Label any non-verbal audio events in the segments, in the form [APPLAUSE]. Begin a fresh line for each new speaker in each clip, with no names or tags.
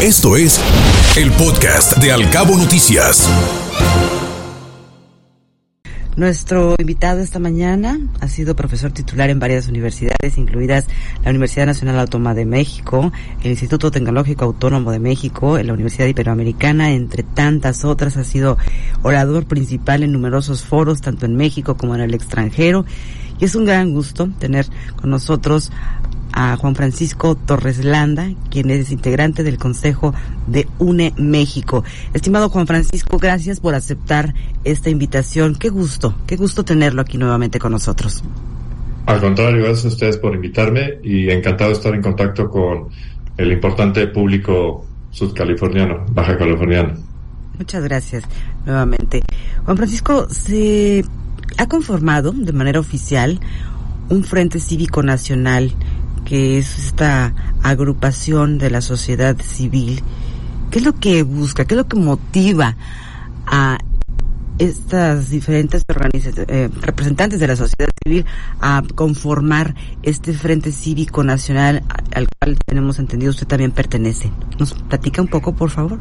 Esto es el podcast de Alcabo Noticias.
Nuestro invitado esta mañana ha sido profesor titular en varias universidades, incluidas la Universidad Nacional Autónoma de México, el Instituto Tecnológico Autónomo de México, la Universidad Iberoamericana, entre tantas otras. Ha sido orador principal en numerosos foros, tanto en México como en el extranjero. Y es un gran gusto tener con nosotros a Juan Francisco Torres Landa, quien es integrante del Consejo de UNE México. Estimado Juan Francisco, gracias por aceptar esta invitación. Qué gusto, qué gusto tenerlo aquí nuevamente con nosotros.
Al contrario, gracias a ustedes por invitarme y encantado de estar en contacto con el importante público sudcaliforniano, baja californiano.
Muchas gracias nuevamente. Juan Francisco, se ha conformado de manera oficial un Frente Cívico Nacional que es esta agrupación de la sociedad civil, ¿qué es lo que busca? ¿Qué es lo que motiva a estas diferentes eh, representantes de la sociedad civil a conformar este Frente Cívico Nacional al cual tenemos entendido usted también pertenece? ¿Nos platica un poco, por favor?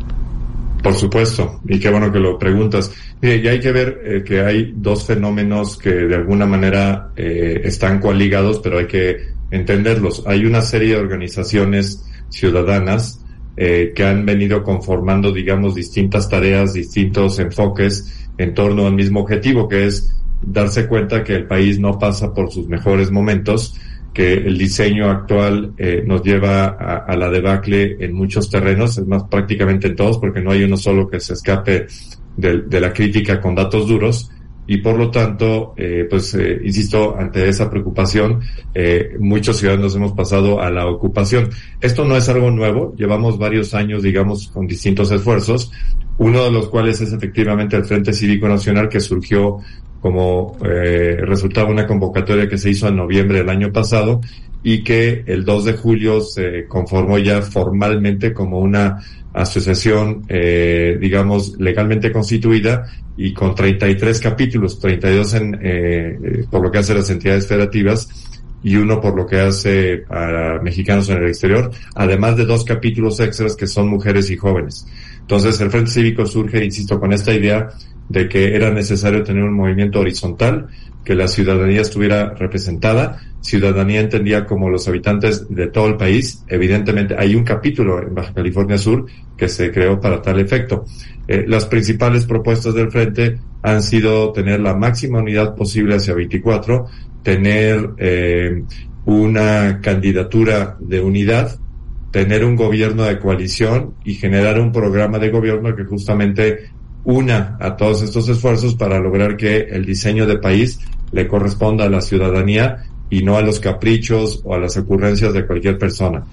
Por supuesto, y qué bueno que lo preguntas. Ya hay que ver eh, que hay dos fenómenos que de alguna manera eh, están coaligados, pero hay que entenderlos. Hay una serie de organizaciones ciudadanas eh, que han venido conformando, digamos, distintas tareas, distintos enfoques en torno al mismo objetivo, que es darse cuenta que el país no pasa por sus mejores momentos, que el diseño actual eh, nos lleva a, la debacle en muchos terrenos, es más prácticamente en todos, porque no hay uno solo que se escape de la crítica con datos duros, y por lo tanto, eh, pues, eh, insisto, ante esa preocupación, eh, muchos ciudadanos hemos pasado a la ocupación. Esto no es algo nuevo, llevamos varios años, digamos, con distintos esfuerzos, uno de los cuales es efectivamente el Frente Cívico Nacional que surgió como eh, resultado de una convocatoria que se hizo en noviembre del año pasado y que el 2 de julio se conformó ya formalmente como una asociación, eh, digamos, legalmente constituida y con 33 capítulos, 32 en, eh, eh, por lo que hace las entidades federativas y uno por lo que hace a mexicanos en el exterior, además de dos capítulos extras que son mujeres y jóvenes. Entonces el Frente Cívico surge, insisto, con esta idea de que era necesario tener un movimiento horizontal, que la ciudadanía estuviera representada. Ciudadanía entendía como los habitantes de todo el país. Evidentemente hay un capítulo en Baja California Sur que se creó para tal efecto. Eh, las principales propuestas del frente han sido tener la máxima unidad posible hacia 24, tener eh, una candidatura de unidad, tener un gobierno de coalición y generar un programa de gobierno que justamente una a todos estos esfuerzos para lograr que el diseño de país le corresponda a la ciudadanía y no a los caprichos o a las ocurrencias de cualquier persona.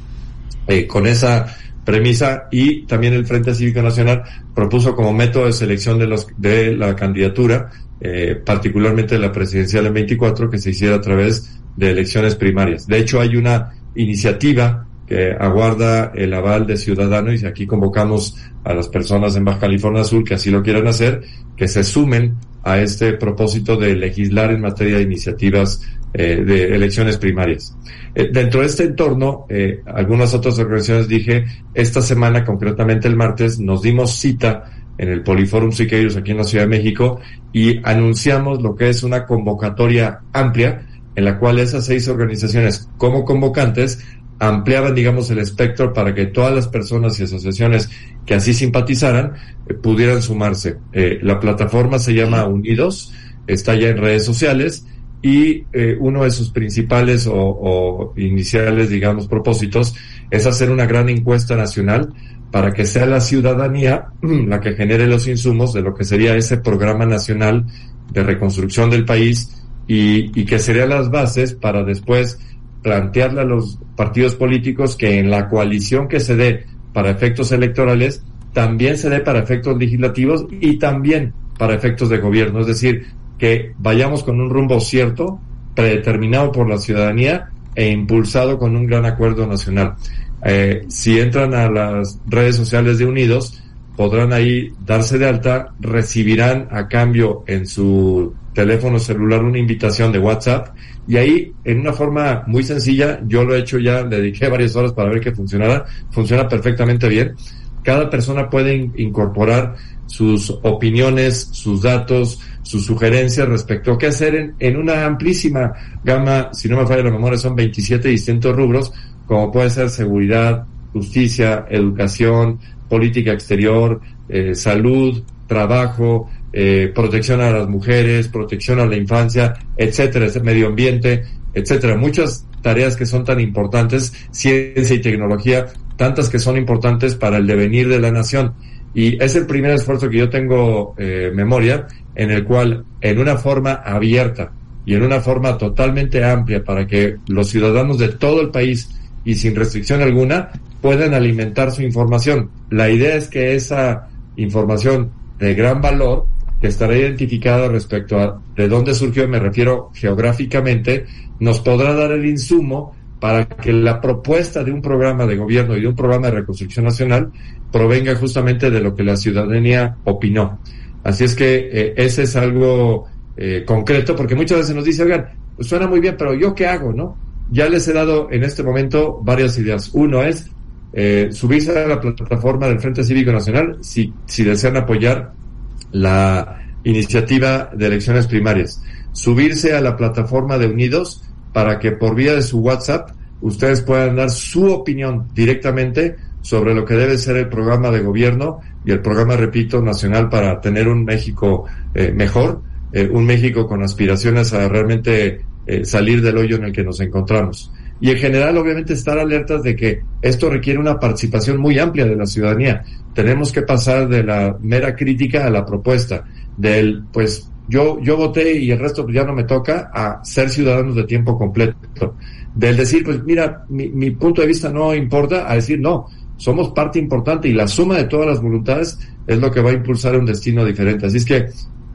Eh, con esa premisa y también el Frente Cívico Nacional propuso como método de selección de los de la candidatura, eh, particularmente la presidencial en 24, que se hiciera a través de elecciones primarias. De hecho, hay una iniciativa que aguarda el aval de ciudadanos y aquí convocamos a las personas en Baja California Sur que así lo quieran hacer, que se sumen a este propósito de legislar en materia de iniciativas eh, de elecciones primarias. Eh, dentro de este entorno, eh, algunas otras organizaciones dije, esta semana, concretamente el martes, nos dimos cita en el Poliforum Siqueiros aquí en la Ciudad de México y anunciamos lo que es una convocatoria amplia en la cual esas seis organizaciones como convocantes ampliaban, digamos, el espectro para que todas las personas y asociaciones que así simpatizaran eh, pudieran sumarse. Eh, la plataforma se llama Unidos, está ya en redes sociales y eh, uno de sus principales o, o, iniciales, digamos, propósitos es hacer una gran encuesta nacional para que sea la ciudadanía [CLEARS THROAT] la que genere los insumos de lo que sería ese programa nacional de reconstrucción del país y, y que serían las bases para después plantearle a los partidos políticos que en la coalición que se dé para efectos electorales, también se dé para efectos legislativos y también para efectos de gobierno. Es decir, que vayamos con un rumbo cierto, predeterminado por la ciudadanía e impulsado con un gran acuerdo nacional. Eh, si entran a las redes sociales de Unidos, podrán ahí darse de alta, recibirán a cambio en su teléfono celular una invitación de WhatsApp. Y ahí en una forma muy sencilla, yo lo he hecho ya, le dediqué [LAUGHS] varias horas para ver que funcionara, funciona perfectamente bien. Cada persona puede incorporar sus opiniones, sus datos, sus sugerencias respecto a qué hacer en, en una amplísima gama, si no me falla la memoria, son 27 distintos rubros, como puede ser seguridad, justicia, educación, política exterior, eh, salud, trabajo, eh, protección a las mujeres, protección a la infancia, etcétera, medio ambiente, etcétera. Muchas tareas que son tan importantes, ciencia y tecnología, tantas que son importantes para el devenir de la nación. Y es el primer esfuerzo que yo tengo eh, memoria, en el cual, en una forma abierta y en una forma totalmente amplia para que los ciudadanos de todo el país y sin restricción alguna puedan alimentar su información. La idea es que esa información de gran valor, estará identificada respecto a de dónde surgió, me refiero geográficamente, nos podrá dar el insumo para que la propuesta de un programa de gobierno y de un programa de reconstrucción nacional provenga justamente de lo que la ciudadanía opinó. Así es que eh, ese es algo eh, concreto, porque muchas veces nos dice, oigan, pues suena muy bien, pero ¿yo qué hago, no? Ya les he dado en este momento varias ideas. Uno es eh, subirse a la plataforma del Frente Cívico Nacional si, si desean apoyar la iniciativa de elecciones primarias. Subirse a la plataforma de Unidos para que por vía de su WhatsApp ustedes puedan dar su opinión directamente sobre lo que debe ser el programa de gobierno y el programa, repito, nacional para tener un México eh, mejor, eh, un México con aspiraciones a realmente eh, salir del hoyo en el que nos encontramos. Y en general, obviamente, estar alertas de que esto requiere una participación muy amplia de la ciudadanía. Tenemos que pasar de la mera crítica a la propuesta, del, pues, yo, yo voté y el resto ya no me toca, a ser ciudadanos de tiempo completo. Del decir, pues, mira, mi, mi punto de vista no importa, a decir, no, somos parte importante y la suma de todas las voluntades es lo que va a impulsar un destino diferente. Así es que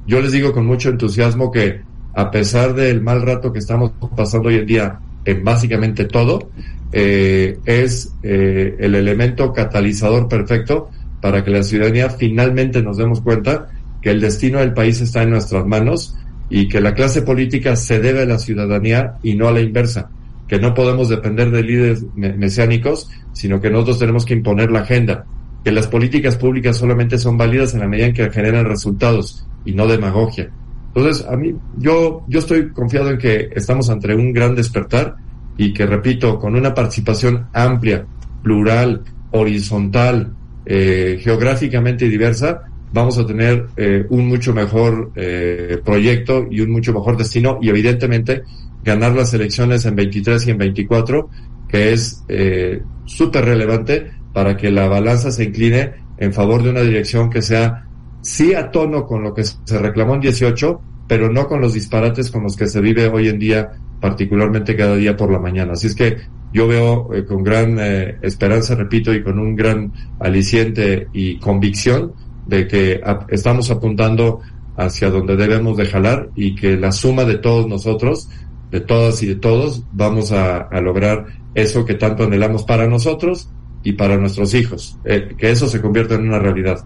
yo les digo con mucho entusiasmo que a pesar del mal rato que estamos pasando hoy en día en básicamente todo, eh, es eh, el elemento catalizador perfecto para que la ciudadanía finalmente nos demos cuenta que el destino del país está en nuestras manos y que la clase política se debe a la ciudadanía y no a la inversa, que no podemos depender de líderes mesiánicos, sino que nosotros tenemos que imponer la agenda, que las políticas públicas solamente son válidas en la medida en que generan resultados y no demagogia. Entonces, a mí, yo, yo estoy confiado en que estamos ante un gran despertar y que, repito, con una participación amplia, plural, horizontal, eh, geográficamente diversa, vamos a tener eh, un mucho mejor eh, proyecto y un mucho mejor destino y evidentemente ganar las elecciones en 23 y en 24, que es eh, súper relevante para que la balanza se incline en favor de una dirección que sea sí a tono con lo que se reclamó en 18, pero no con los disparates con los que se vive hoy en día, particularmente cada día por la mañana. Así es que yo veo eh, con gran eh, esperanza, repito, y con un gran aliciente y convicción de que estamos apuntando hacia donde debemos de jalar y que la suma de todos nosotros, de todas y de todos, vamos a, lograr eso que tanto anhelamos para nosotros y para nuestros hijos, eh, que eso se convierta en una realidad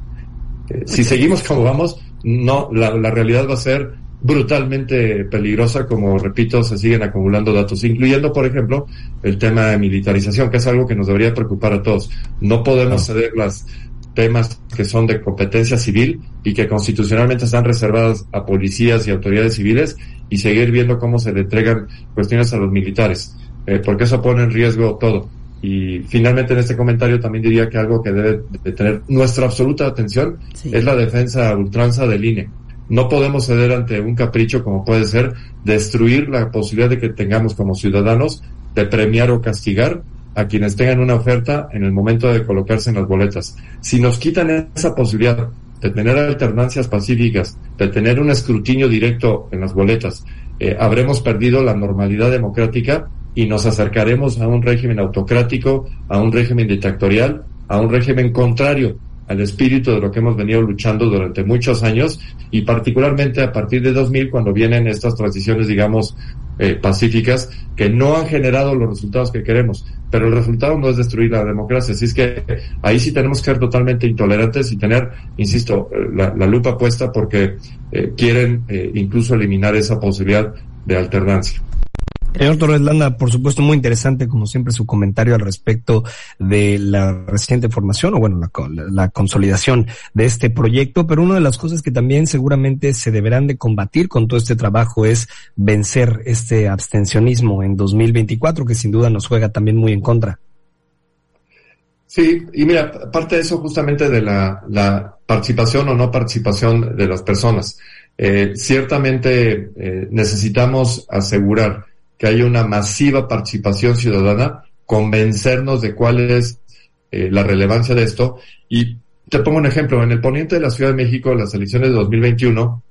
si seguimos como vamos, no, la, realidad va a ser brutalmente peligrosa, como repito, se siguen acumulando datos, incluyendo, por ejemplo, el tema de militarización, que es algo que nos debería preocupar a todos. No podemos ceder las temas que son de competencia civil y que constitucionalmente están reservadas a policías y autoridades civiles y seguir viendo cómo se le entregan cuestiones a los militares, eh, porque eso pone en riesgo todo. Y finalmente en este comentario también diría que algo que debe de tener nuestra absoluta atención es la defensa ultranza del INE. No podemos ceder ante un capricho como puede ser destruir la posibilidad de que tengamos como ciudadanos de premiar o castigar a quienes tengan una oferta en el momento de colocarse en las boletas. Si nos quitan esa posibilidad de tener alternancias pacíficas, de tener un escrutinio directo en las boletas, eh, habremos perdido la normalidad democrática y nos acercaremos a un régimen autocrático, a un régimen dictatorial, a un régimen contrario al espíritu de lo que hemos venido luchando durante muchos años y particularmente a partir de 2000 cuando vienen estas transiciones, digamos, eh, pacíficas que no han generado los resultados que queremos. Pero el resultado no es destruir la democracia. Así es que ahí sí tenemos que ser totalmente intolerantes y tener, insisto, eh, la, lupa puesta porque eh, quieren incluso eliminar esa posibilidad de alternancia.
Señor Torres Landa, por supuesto, muy interesante, como siempre, su comentario al respecto de la reciente formación o, bueno, la, consolidación de este proyecto. Pero una de las cosas que también seguramente se deberán de combatir con todo este trabajo es vencer este abstencionismo en 2024, que sin duda nos juega también muy en contra.
Sí, y mira, parte de eso justamente de la, la participación o no participación de las personas. Eh, ciertamente eh, necesitamos asegurar que haya una masiva participación ciudadana, convencernos de cuál es eh, la relevancia de esto. Y te pongo un ejemplo, en el poniente de la Ciudad de México, las elecciones de 2021,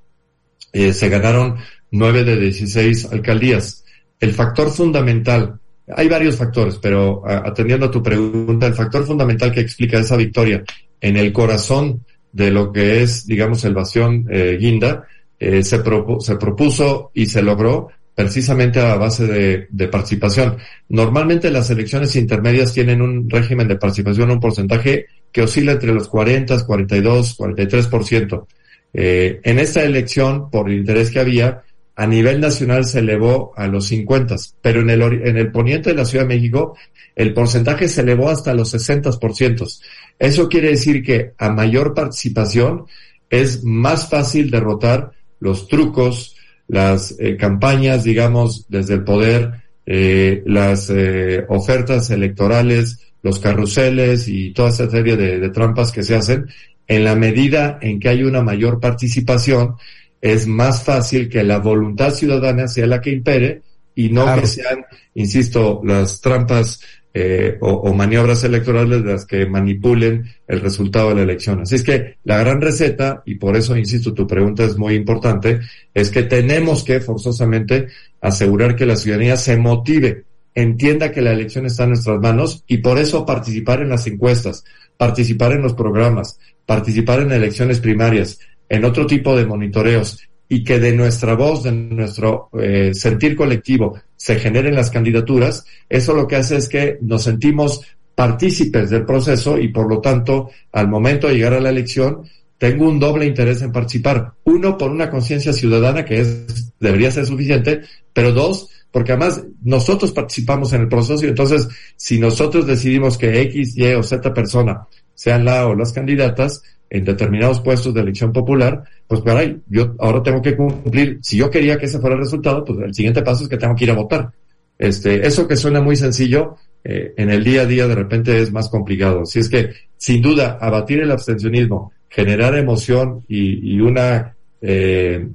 eh, se ganaron nueve de 16 alcaldías. El factor fundamental, hay varios factores, pero atendiendo a tu pregunta, el factor fundamental que explica esa victoria en el corazón de lo que es, digamos, el Bastión eh, Guinda, se, se propuso y se logró precisamente a base de, participación. Normalmente las elecciones intermedias tienen un régimen de participación, un porcentaje que oscila entre los 40, 42, 43%. Eh, en esta elección, por el interés que había, a nivel nacional se elevó a los 50, pero en el, en el poniente de la Ciudad de México, el porcentaje se elevó hasta los 60%. Eso quiere decir que a mayor participación es más fácil derrotar los trucos, las eh, campañas, digamos, desde el poder, eh, las eh, ofertas electorales, los carruseles y toda esa serie de, trampas que se hacen, en la medida en que hay una mayor participación, es más fácil que la voluntad ciudadana sea la que impere y no que sean, insisto, las trampas eh, o, maniobras electorales las que manipulen el resultado de la elección. Así es que la gran receta, y por eso insisto, tu pregunta es muy importante, es que tenemos que forzosamente asegurar que la ciudadanía se motive, entienda que la elección está en nuestras manos y por eso participar en las encuestas, participar en los programas, participar en elecciones primarias, en otro tipo de monitoreos y que de nuestra voz, de nuestro eh, sentir colectivo, se generen las candidaturas, eso lo que hace es que nos sentimos partícipes del proceso y por lo tanto, al momento de llegar a la elección, tengo un doble interés en participar. Uno, por una conciencia ciudadana que es, debería ser suficiente, pero dos, porque además nosotros participamos en el proceso y entonces si nosotros decidimos que X, Y o Z persona sean la o las candidatas, en determinados puestos de elección popular, pues caray, yo ahora tengo que cumplir, si yo quería que ese fuera el resultado, pues el siguiente paso es que tengo que ir a votar. Este, eso que suena muy sencillo, eh, en el día a día de repente es más complicado. Si es que, sin duda, abatir el abstencionismo, generar emoción y, una, eh,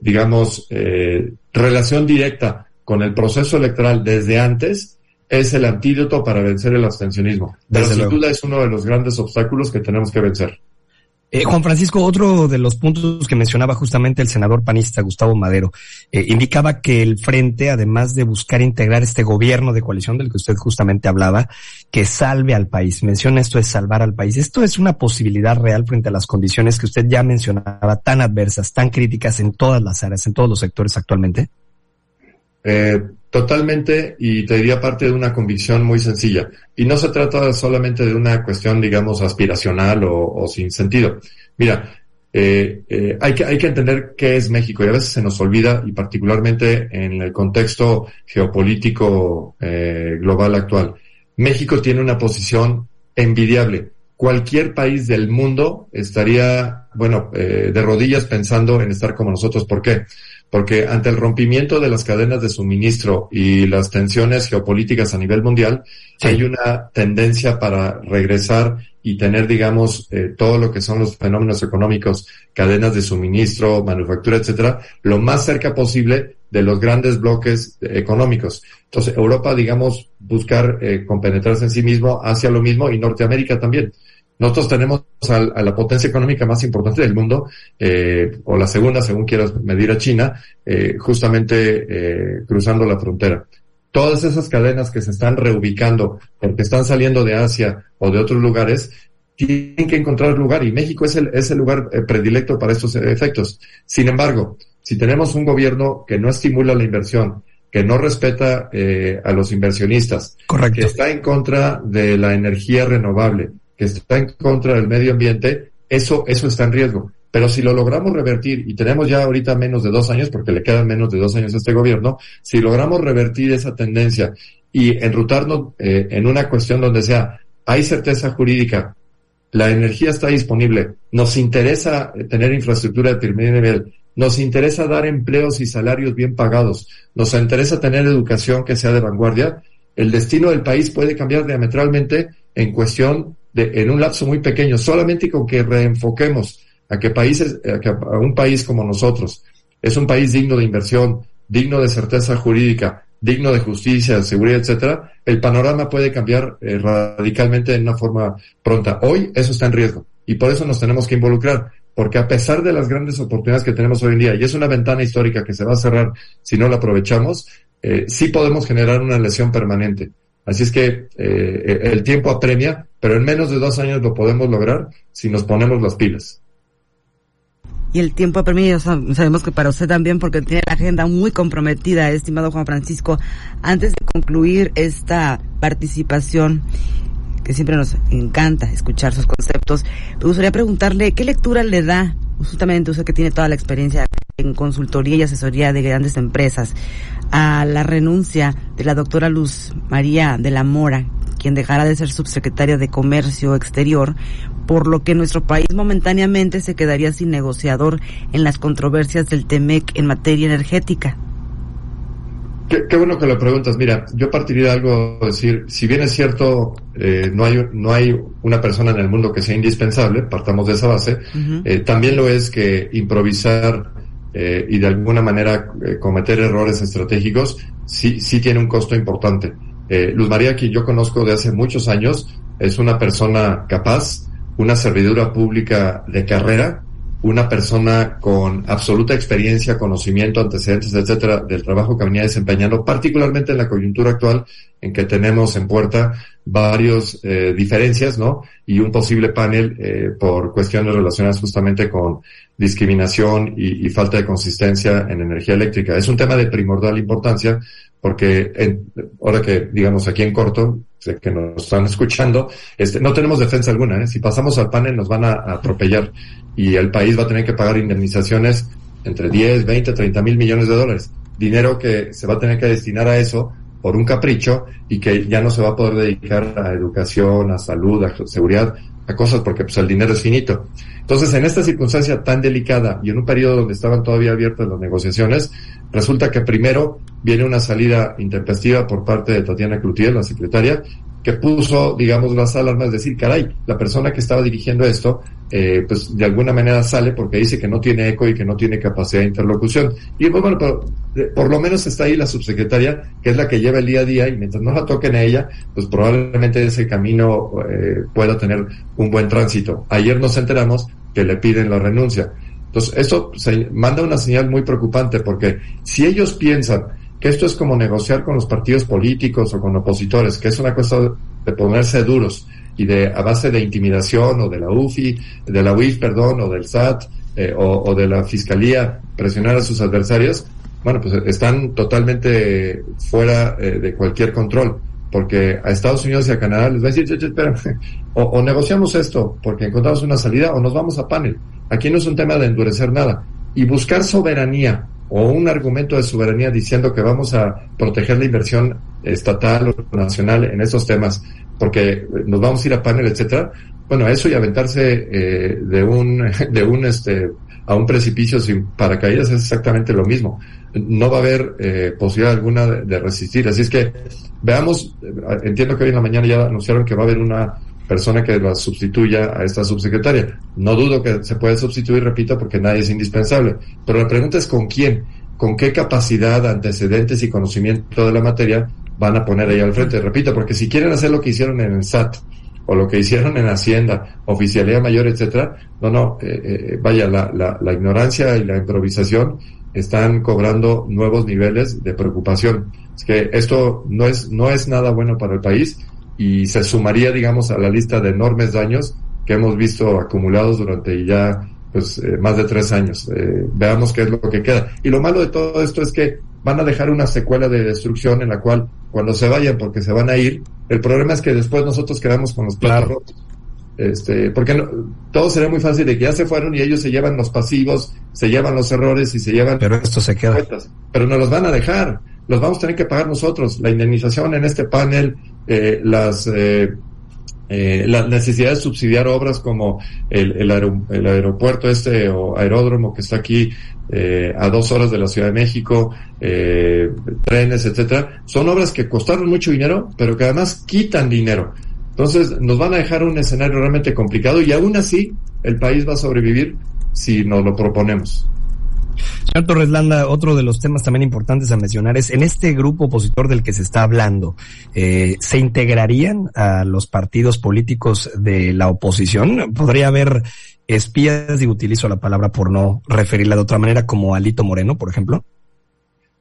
digamos, eh, relación directa con el proceso electoral desde antes, es el antídoto para vencer el abstencionismo. Pero sin duda es uno de los grandes obstáculos que tenemos que vencer.
Eh, Juan Francisco, otro de los puntos que mencionaba justamente el senador panista Gustavo Madero, eh, indicaba que el frente, además de buscar integrar este gobierno de coalición del que usted justamente hablaba, que salve al país. Menciona esto de salvar al país. ¿Esto es una posibilidad real frente a las condiciones que usted ya mencionaba, tan adversas, tan críticas en todas las áreas, en todos los sectores actualmente?
Eh, totalmente, y te diría parte de una convicción muy sencilla. Y no se trata solamente de una cuestión, digamos, aspiracional o, sin sentido. Mira, eh, eh, hay, que, hay que entender qué es México y a veces se nos olvida, y particularmente en el contexto geopolítico global actual. México tiene una posición envidiable. Cualquier país del mundo estaría, bueno, de rodillas pensando en estar como nosotros. ¿Por qué? Porque ante el rompimiento de las cadenas de suministro y las tensiones geopolíticas a nivel mundial, hay una tendencia para regresar y tener, digamos, eh, todo lo que son los fenómenos económicos, cadenas de suministro, manufactura, etcétera, lo más cerca posible de los grandes bloques económicos. Entonces, Europa, digamos, buscar eh, compenetrarse en sí mismo hacia lo mismo y Norteamérica también. Nosotros tenemos a, la potencia económica más importante del mundo, eh, o la segunda, según quieras medir a China, eh, justamente eh, cruzando la frontera. Todas esas cadenas que se están reubicando porque están saliendo de Asia o de otros lugares, tienen que encontrar lugar y México es el, es el lugar eh, predilecto para estos efectos. Sin embargo, si tenemos un gobierno que no estimula la inversión, que no respeta eh, a los inversionistas,
Correcto.
que está en contra de la energía renovable, que está en contra del medio ambiente, eso, eso está en riesgo. Pero si lo logramos revertir, y tenemos ya ahorita menos de dos años, porque le quedan menos de dos años a este gobierno, si logramos revertir esa tendencia y enrutarnos eh, en una cuestión donde sea, hay certeza jurídica, la energía está disponible, nos interesa tener infraestructura de primer nivel, nos interesa dar empleos y salarios bien pagados, nos interesa tener educación que sea de vanguardia, el destino del país puede cambiar diametralmente en cuestión de, en un lapso muy pequeño, solamente con que reenfoquemos a que países, a, que a un país como nosotros es un país digno de inversión, digno de certeza jurídica, digno de justicia, seguridad, etcétera, el panorama puede cambiar eh, radicalmente en una forma pronta. Hoy eso está en riesgo y por eso nos tenemos que involucrar, porque a pesar de las grandes oportunidades que tenemos hoy en día, y es una ventana histórica que se va a cerrar si no la aprovechamos, eh, sí podemos generar una lesión permanente. Así es que eh, el tiempo apremia, pero en menos de dos años lo podemos lograr si nos ponemos las pilas
y el tiempo permitido, sabemos que para usted también, porque tiene la agenda muy comprometida, estimado Juan Francisco. Antes de concluir esta participación, que siempre nos encanta escuchar sus conceptos, me gustaría preguntarle qué lectura le da, justamente usted que tiene toda la experiencia en consultoría y asesoría de grandes empresas, a la renuncia de la doctora Luz María de la Mora, quien dejará de ser subsecretaria de Comercio Exterior, por lo que nuestro país momentáneamente se quedaría sin negociador en las controversias del TEMEC en materia energética.
Qué, bueno que lo preguntas. Mira, yo partiría de algo decir, si bien es cierto, eh, no hay no hay una persona en el mundo que sea indispensable, partamos de esa base. eh, también lo es que improvisar eh, y de alguna manera eh, cometer errores estratégicos sí sí tiene un costo importante. Eh, Luz María, que yo conozco de hace muchos años, es una persona capaz, una servidura pública de carrera, una persona con absoluta experiencia, conocimiento, antecedentes, etcétera, del trabajo que venía desempeñando, particularmente en la coyuntura actual en que tenemos en puerta varios eh, diferencias, ¿no? Y un posible panel eh, por cuestiones relacionadas justamente con discriminación y, y, falta de consistencia en energía eléctrica. Es un tema de primordial importancia porque en, ahora que digamos aquí en corto, sé que nos están escuchando, este, no tenemos defensa alguna. ¿eh? Si pasamos al panel nos van a, a, atropellar y el país va a tener que pagar indemnizaciones entre 10, 20, 30 mil millones de dólares. Dinero que se va a tener que destinar a eso por un capricho y que ya no se va a poder dedicar a educación, a salud, a seguridad, a cosas porque pues el dinero es finito. Entonces, en esta circunstancia tan delicada y en un periodo donde estaban todavía abiertas las negociaciones, resulta que primero viene una salida intempestiva por parte de Tatiana Cloutier, la secretaria, que puso, digamos, las alarmas, decir, caray, la persona que estaba dirigiendo esto, eh, pues de alguna manera sale porque dice que no tiene eco y que no tiene capacidad de interlocución. Y pues, bueno, pero eh, por lo menos está ahí la subsecretaria, que es la que lleva el día a día, y mientras no la toquen a ella, pues probablemente ese camino eh, pueda tener un buen tránsito. Ayer nos enteramos que le piden la renuncia. Entonces, esto se manda una señal muy preocupante porque si ellos piensan que esto es como negociar con los partidos políticos o con opositores, que es una cosa de ponerse duros y de a base de intimidación o de la UFI, de la UIF, perdón, o del SAT eh, o, de la Fiscalía presionar a sus adversarios, bueno, pues están totalmente fuera eh, de cualquier control, porque a Estados Unidos y a Canadá les va a decir, [LAUGHS] o, o negociamos esto porque encontramos una salida o nos vamos a panel. Aquí no es un tema de endurecer nada. Y buscar soberanía o un argumento de soberanía diciendo que vamos a proteger la inversión estatal o nacional en esos temas porque nos vamos a ir a panel, etcétera. Bueno, eso y aventarse eh, de un [LAUGHS] de un este a un precipicio sin paracaídas es exactamente lo mismo. No va a haber eh, posibilidad alguna de, de, resistir. Así es que veamos, entiendo que hoy en la mañana ya anunciaron que va a haber una persona que la sustituya a esta subsecretaria. No dudo que se puede sustituir, repito, porque nadie es indispensable. Pero la pregunta es con quién, con qué capacidad, antecedentes y conocimiento de la materia van a poner ahí al frente. Repito, porque si quieren hacer lo que hicieron en el SAT o lo que hicieron en Hacienda, oficialidad mayor, etcétera, no, no, eh, eh, vaya, la, la, la ignorancia y la improvisación están cobrando nuevos niveles de preocupación. Es que esto no es, no es nada bueno para el país y se sumaría, digamos, a la lista de enormes daños que hemos visto acumulados durante ya pues eh, más de tres años. Eh, veamos qué es lo que queda. Y lo malo de todo esto es que van a dejar una secuela de destrucción en la cual cuando se vayan, porque se van a ir, el problema es que después nosotros quedamos con los platos rotos. Este, porque no, todo sería muy fácil de que ya se fueron y ellos se llevan los pasivos, se llevan los errores y se llevan.
Pero esto se queda.
pero no los van a dejar. Los vamos a tener que pagar nosotros. La indemnización en este panel, eh, las, eh, eh, la necesidad de subsidiar obras como el, el, el, aeropuerto este o aeródromo que está aquí eh, a dos horas de la Ciudad de México, eh, trenes, etcétera, son obras que costaron mucho dinero, pero que además quitan dinero. Entonces nos van a dejar un escenario realmente complicado y aún así el país va a sobrevivir si nos lo proponemos.
Señor Torres Landa, otro de los temas también importantes a mencionar es, en este grupo opositor del que se está hablando, eh, ¿se integrarían a los partidos políticos de la oposición? ¿Podría haber espías, y utilizo la palabra por no referirla de otra manera, como Alito Moreno, por ejemplo?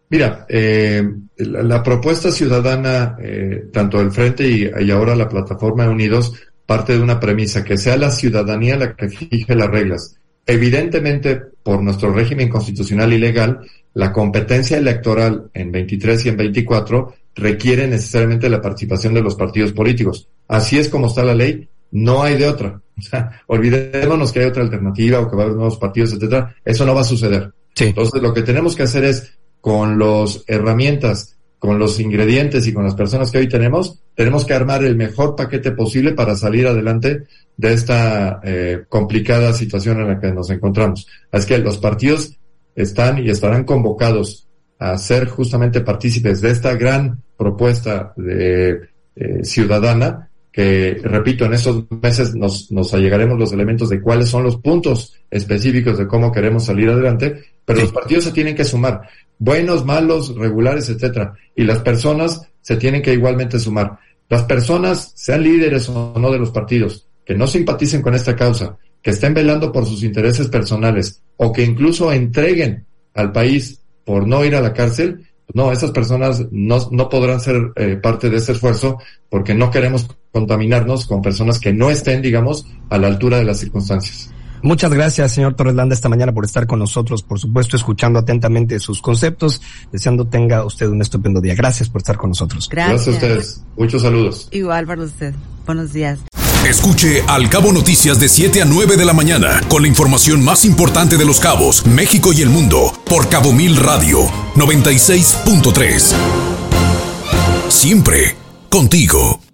Mira, eh, la, propuesta ciudadana, eh, tanto el Frente y, y, ahora la plataforma de Unidos, parte de una premisa, que sea la ciudadanía la que fije las reglas. Evidentemente, por nuestro régimen constitucional y legal, la competencia electoral en 23 y en 24 requiere necesariamente la participación de los partidos políticos. Así es como está la ley, no hay de otra. [LAUGHS] O sea, olvidémonos que hay otra alternativa o que va a haber nuevos partidos, etcétera. Eso no va a suceder. Entonces, lo que tenemos que hacer es, con las herramientas, con los ingredientes y con las personas que hoy tenemos, tenemos que armar el mejor paquete posible para salir adelante de esta eh, complicada situación en la que nos encontramos. Es que los partidos están y estarán convocados a ser justamente partícipes de esta gran propuesta de eh, ciudadana que, repito, en estos meses nos, nos allegaremos los elementos de cuáles son los puntos específicos de cómo queremos salir adelante, pero los partidos se tienen que sumar, buenos, malos, regulares, etcétera, y las personas se tienen que igualmente sumar. Las personas, sean líderes o no de los partidos, que no simpaticen con esta causa, que estén velando por sus intereses personales o que incluso entreguen al país por no ir a la cárcel, no, esas personas no, no podrán ser eh, parte de ese esfuerzo porque no queremos contaminarnos con personas que no estén, digamos, a la altura de las circunstancias.
Muchas gracias, señor Torres Landa, esta mañana por estar con nosotros, por supuesto, escuchando atentamente sus conceptos, deseando tenga usted un estupendo día. Gracias por estar con nosotros.
Gracias, gracias a ustedes. Muchos saludos.
Igual para usted. Buenos días.
Escuche Al Cabo Noticias de 7 a 9 de la mañana con la información más importante de los cabos, México y el mundo por Cabo Mil Radio 96.3. Siempre contigo.